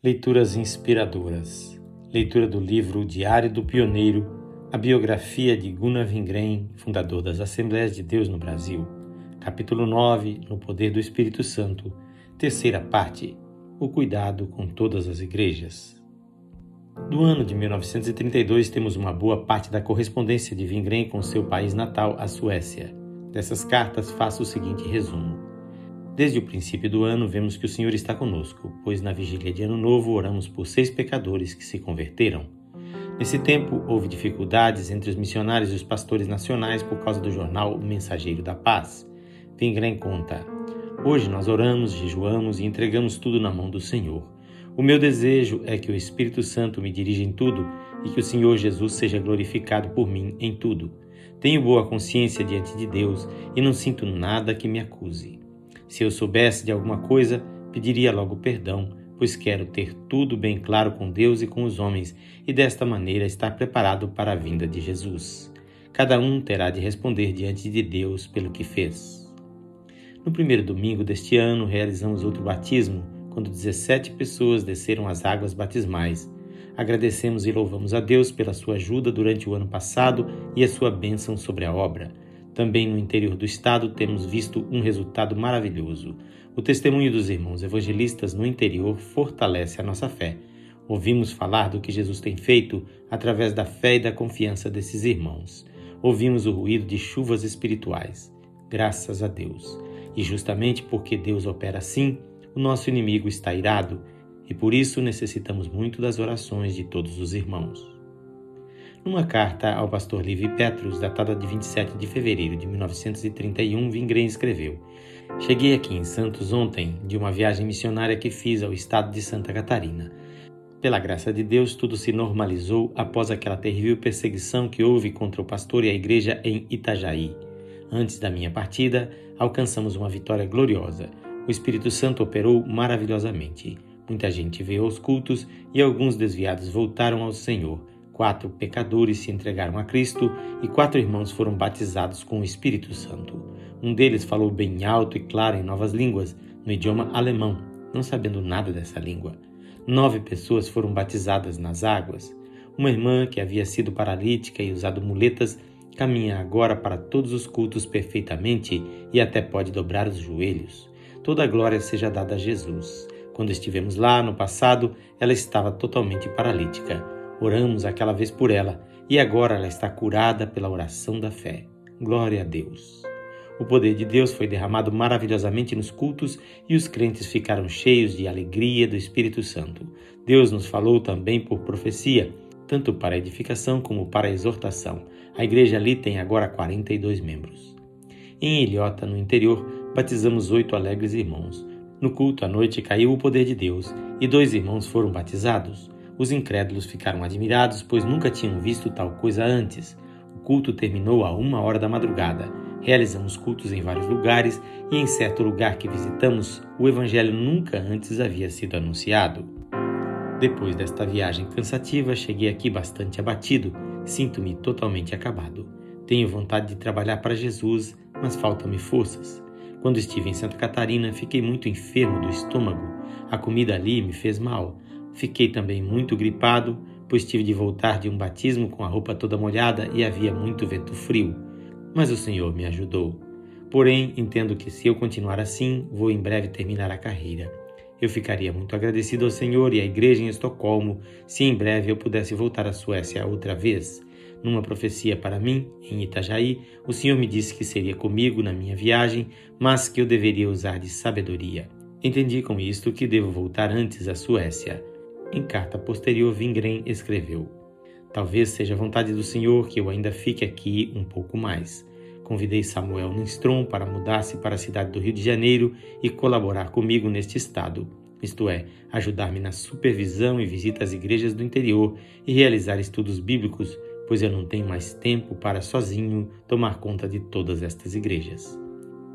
Leituras inspiradoras. Leitura do livro Diário do Pioneiro, a biografia de Gunnar Wingren, fundador das Assembleias de Deus no Brasil. Capítulo 9, No Poder do Espírito Santo. Terceira parte, O Cuidado com Todas as Igrejas. Do ano de 1932 temos uma boa parte da correspondência de Wingren com seu país natal, a Suécia. Dessas cartas faço o seguinte resumo. Desde o princípio do ano, vemos que o Senhor está conosco, pois na vigília de Ano Novo oramos por seis pecadores que se converteram. Nesse tempo, houve dificuldades entre os missionários e os pastores nacionais por causa do jornal Mensageiro da Paz. Vingren conta: Hoje nós oramos, jejuamos e entregamos tudo na mão do Senhor. O meu desejo é que o Espírito Santo me dirija em tudo e que o Senhor Jesus seja glorificado por mim em tudo. Tenho boa consciência diante de Deus e não sinto nada que me acuse. Se eu soubesse de alguma coisa, pediria logo perdão, pois quero ter tudo bem claro com Deus e com os homens e desta maneira estar preparado para a vinda de Jesus. Cada um terá de responder diante de Deus pelo que fez. No primeiro domingo deste ano, realizamos outro batismo, quando 17 pessoas desceram as águas batismais. Agradecemos e louvamos a Deus pela sua ajuda durante o ano passado e a sua bênção sobre a obra. Também no interior do estado temos visto um resultado maravilhoso. O testemunho dos irmãos evangelistas no interior fortalece a nossa fé. Ouvimos falar do que Jesus tem feito através da fé e da confiança desses irmãos. Ouvimos o ruído de chuvas espirituais. Graças a Deus. E justamente porque Deus opera assim, o nosso inimigo está irado e por isso necessitamos muito das orações de todos os irmãos. Numa carta ao pastor Livy Petrus, datada de 27 de fevereiro de 1931, Vingren escreveu: Cheguei aqui em Santos ontem de uma viagem missionária que fiz ao estado de Santa Catarina. Pela graça de Deus, tudo se normalizou após aquela terrível perseguição que houve contra o pastor e a igreja em Itajaí. Antes da minha partida, alcançamos uma vitória gloriosa. O Espírito Santo operou maravilhosamente. Muita gente veio aos cultos e alguns desviados voltaram ao Senhor Quatro pecadores se entregaram a Cristo e quatro irmãos foram batizados com o Espírito Santo. Um deles falou bem alto e claro em novas línguas, no idioma alemão, não sabendo nada dessa língua. Nove pessoas foram batizadas nas águas. Uma irmã que havia sido paralítica e usado muletas caminha agora para todos os cultos perfeitamente e até pode dobrar os joelhos. Toda a glória seja dada a Jesus. Quando estivemos lá no passado, ela estava totalmente paralítica Oramos aquela vez por ela e agora ela está curada pela oração da fé. Glória a Deus. O poder de Deus foi derramado maravilhosamente nos cultos e os crentes ficaram cheios de alegria do Espírito Santo. Deus nos falou também por profecia, tanto para edificação como para exortação. A igreja ali tem agora 42 membros. Em Ilhota, no interior, batizamos oito alegres irmãos. No culto à noite caiu o poder de Deus e dois irmãos foram batizados. Os incrédulos ficaram admirados, pois nunca tinham visto tal coisa antes. O culto terminou a uma hora da madrugada. Realizamos cultos em vários lugares e em certo lugar que visitamos, o Evangelho nunca antes havia sido anunciado. Depois desta viagem cansativa, cheguei aqui bastante abatido, sinto-me totalmente acabado. Tenho vontade de trabalhar para Jesus, mas faltam-me forças. Quando estive em Santa Catarina, fiquei muito enfermo do estômago. A comida ali me fez mal. Fiquei também muito gripado, pois tive de voltar de um batismo com a roupa toda molhada e havia muito vento frio. Mas o Senhor me ajudou. Porém, entendo que se eu continuar assim, vou em breve terminar a carreira. Eu ficaria muito agradecido ao Senhor e à igreja em Estocolmo se em breve eu pudesse voltar à Suécia outra vez. Numa profecia para mim, em Itajaí, o Senhor me disse que seria comigo na minha viagem, mas que eu deveria usar de sabedoria. Entendi com isto que devo voltar antes à Suécia. Em carta posterior, Vingren escreveu: Talvez seja vontade do Senhor que eu ainda fique aqui um pouco mais. Convidei Samuel Lindstrom para mudar-se para a cidade do Rio de Janeiro e colaborar comigo neste estado, isto é, ajudar-me na supervisão e visita às igrejas do interior e realizar estudos bíblicos, pois eu não tenho mais tempo para sozinho tomar conta de todas estas igrejas.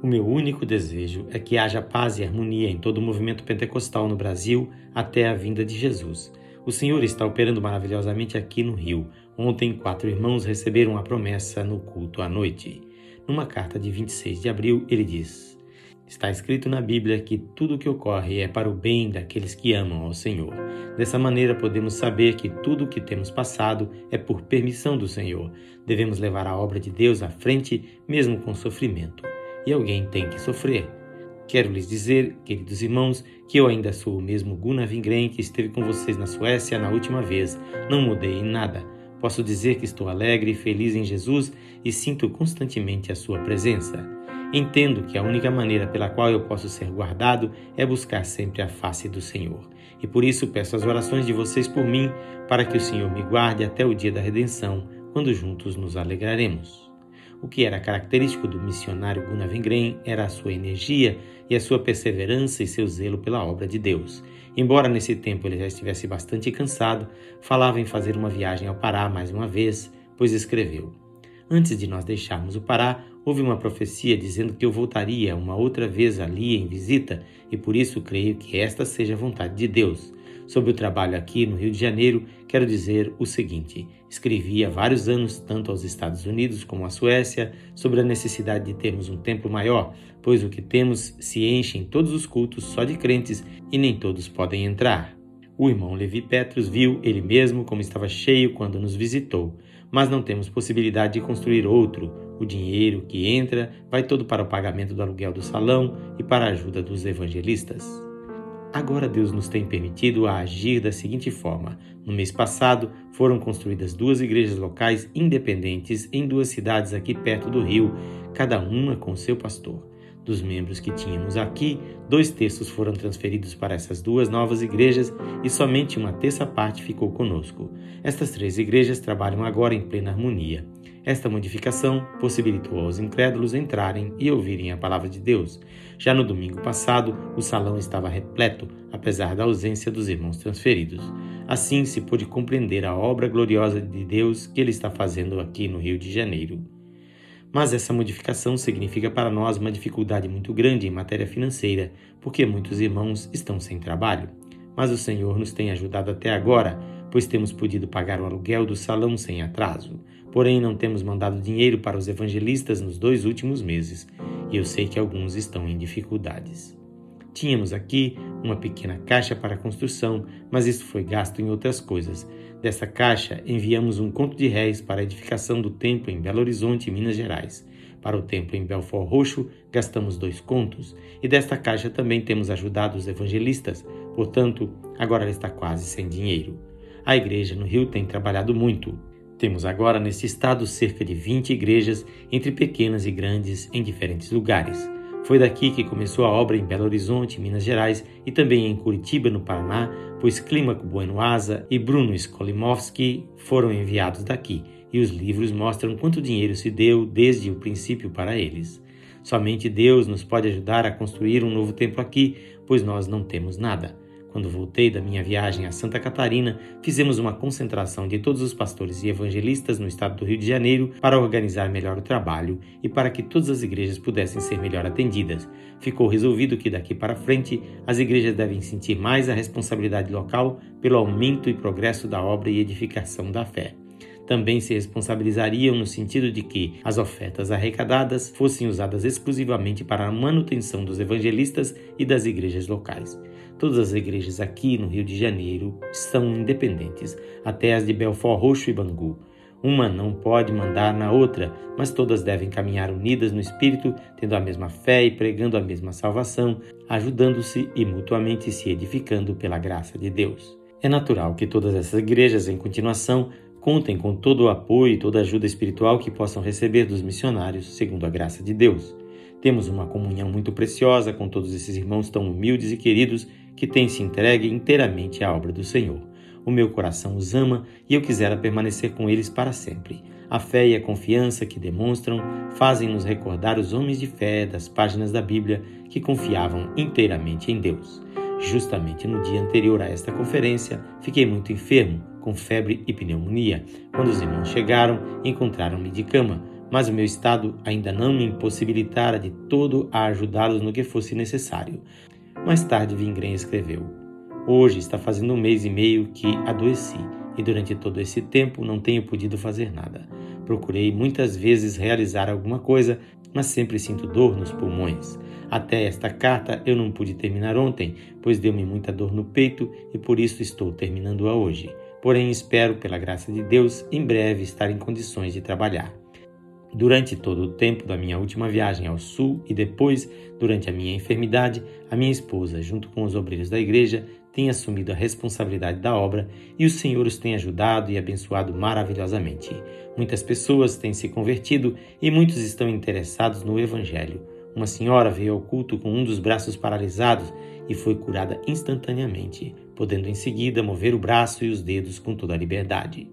O meu único desejo é que haja paz e harmonia em todo o movimento pentecostal no Brasil até a vinda de Jesus. O Senhor está operando maravilhosamente aqui no Rio. Ontem, quatro irmãos receberam a promessa no culto à noite. Numa carta de 26 de abril, ele diz: Está escrito na Bíblia que tudo o que ocorre é para o bem daqueles que amam ao Senhor. Dessa maneira, podemos saber que tudo o que temos passado é por permissão do Senhor. Devemos levar a obra de Deus à frente, mesmo com sofrimento. E alguém tem que sofrer. Quero lhes dizer, queridos irmãos, que eu ainda sou o mesmo Gunnar Vingren que esteve com vocês na Suécia na última vez. Não mudei em nada. Posso dizer que estou alegre e feliz em Jesus e sinto constantemente a sua presença. Entendo que a única maneira pela qual eu posso ser guardado é buscar sempre a face do Senhor. E por isso peço as orações de vocês por mim, para que o Senhor me guarde até o dia da redenção, quando juntos nos alegraremos. O que era característico do missionário Gunnar Wingren era a sua energia e a sua perseverança e seu zelo pela obra de Deus. Embora nesse tempo ele já estivesse bastante cansado, falava em fazer uma viagem ao Pará mais uma vez, pois escreveu: Antes de nós deixarmos o Pará, houve uma profecia dizendo que eu voltaria uma outra vez ali em visita, e por isso creio que esta seja a vontade de Deus. Sobre o trabalho aqui no Rio de Janeiro, quero dizer o seguinte: escrevi há vários anos, tanto aos Estados Unidos como à Suécia, sobre a necessidade de termos um templo maior, pois o que temos se enche em todos os cultos só de crentes e nem todos podem entrar. O irmão Levi Petrus viu ele mesmo como estava cheio quando nos visitou mas não temos possibilidade de construir outro. O dinheiro que entra vai todo para o pagamento do aluguel do salão e para a ajuda dos evangelistas. Agora Deus nos tem permitido a agir da seguinte forma. No mês passado, foram construídas duas igrejas locais independentes em duas cidades aqui perto do rio, cada uma com seu pastor. Dos membros que tínhamos aqui, dois terços foram transferidos para essas duas novas igrejas e somente uma terça parte ficou conosco. Estas três igrejas trabalham agora em plena harmonia. Esta modificação possibilitou aos incrédulos entrarem e ouvirem a palavra de Deus. Já no domingo passado, o salão estava repleto, apesar da ausência dos irmãos transferidos. Assim se pôde compreender a obra gloriosa de Deus que ele está fazendo aqui no Rio de Janeiro. Mas essa modificação significa para nós uma dificuldade muito grande em matéria financeira, porque muitos irmãos estão sem trabalho. Mas o Senhor nos tem ajudado até agora, pois temos podido pagar o aluguel do salão sem atraso. Porém, não temos mandado dinheiro para os evangelistas nos dois últimos meses, e eu sei que alguns estão em dificuldades. Tínhamos aqui uma pequena caixa para construção, mas isso foi gasto em outras coisas. Dessa caixa, enviamos um conto de réis para a edificação do templo em Belo Horizonte, Minas Gerais. Para o templo em Belfort Roxo, gastamos dois contos, e desta caixa também temos ajudado os evangelistas, portanto, agora ela está quase sem dinheiro. A igreja no Rio tem trabalhado muito. Temos agora nesse estado cerca de 20 igrejas, entre pequenas e grandes, em diferentes lugares. Foi daqui que começou a obra em Belo Horizonte, Minas Gerais, e também em Curitiba, no Paraná, pois Clímaco Buenoasa e Bruno Skolimowski foram enviados daqui, e os livros mostram quanto dinheiro se deu desde o princípio para eles. Somente Deus nos pode ajudar a construir um novo templo aqui, pois nós não temos nada. Quando voltei da minha viagem a Santa Catarina, fizemos uma concentração de todos os pastores e evangelistas no estado do Rio de Janeiro para organizar melhor o trabalho e para que todas as igrejas pudessem ser melhor atendidas. Ficou resolvido que daqui para frente as igrejas devem sentir mais a responsabilidade local pelo aumento e progresso da obra e edificação da fé também se responsabilizariam no sentido de que as ofertas arrecadadas fossem usadas exclusivamente para a manutenção dos evangelistas e das igrejas locais. Todas as igrejas aqui no Rio de Janeiro são independentes, até as de Belfort Roxo e Bangu. Uma não pode mandar na outra, mas todas devem caminhar unidas no espírito, tendo a mesma fé e pregando a mesma salvação, ajudando-se e mutuamente se edificando pela graça de Deus. É natural que todas essas igrejas, em continuação, Contem com todo o apoio e toda a ajuda espiritual que possam receber dos missionários, segundo a graça de Deus. Temos uma comunhão muito preciosa com todos esses irmãos tão humildes e queridos que têm se entregue inteiramente à obra do Senhor. O meu coração os ama e eu quisera permanecer com eles para sempre. A fé e a confiança que demonstram fazem-nos recordar os homens de fé das páginas da Bíblia que confiavam inteiramente em Deus. Justamente no dia anterior a esta conferência, fiquei muito enfermo, com febre e pneumonia. Quando os irmãos chegaram, encontraram-me de cama, mas o meu estado ainda não me impossibilitara de todo a ajudá-los no que fosse necessário. Mais tarde, Vingren escreveu: Hoje está fazendo um mês e meio que adoeci e durante todo esse tempo não tenho podido fazer nada. Procurei muitas vezes realizar alguma coisa, mas sempre sinto dor nos pulmões. Até esta carta eu não pude terminar ontem, pois deu-me muita dor no peito e por isso estou terminando-a hoje. Porém, espero, pela graça de Deus, em breve estar em condições de trabalhar. Durante todo o tempo da minha última viagem ao sul e depois, durante a minha enfermidade, a minha esposa, junto com os obreiros da igreja, tem assumido a responsabilidade da obra e o Senhor os tem ajudado e abençoado maravilhosamente. Muitas pessoas têm se convertido e muitos estão interessados no Evangelho. Uma senhora veio ao culto com um dos braços paralisados e foi curada instantaneamente, podendo em seguida mover o braço e os dedos com toda a liberdade.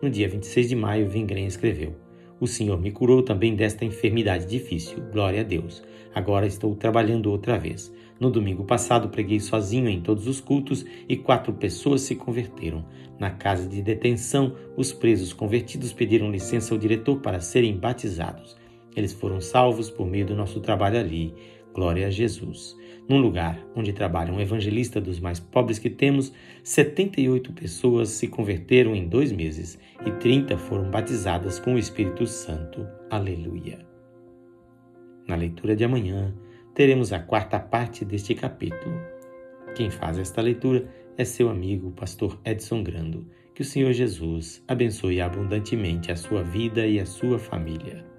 No dia 26 de maio, Vingren escreveu: O Senhor me curou também desta enfermidade difícil. Glória a Deus. Agora estou trabalhando outra vez. No domingo passado, preguei sozinho em todos os cultos e quatro pessoas se converteram. Na casa de detenção, os presos convertidos pediram licença ao diretor para serem batizados. Eles foram salvos por meio do nosso trabalho ali. Glória a Jesus. Num lugar onde trabalha um evangelista dos mais pobres que temos, 78 pessoas se converteram em dois meses e 30 foram batizadas com o Espírito Santo. Aleluia. Na leitura de amanhã, teremos a quarta parte deste capítulo. Quem faz esta leitura é seu amigo, pastor Edson Grando. Que o Senhor Jesus abençoe abundantemente a sua vida e a sua família.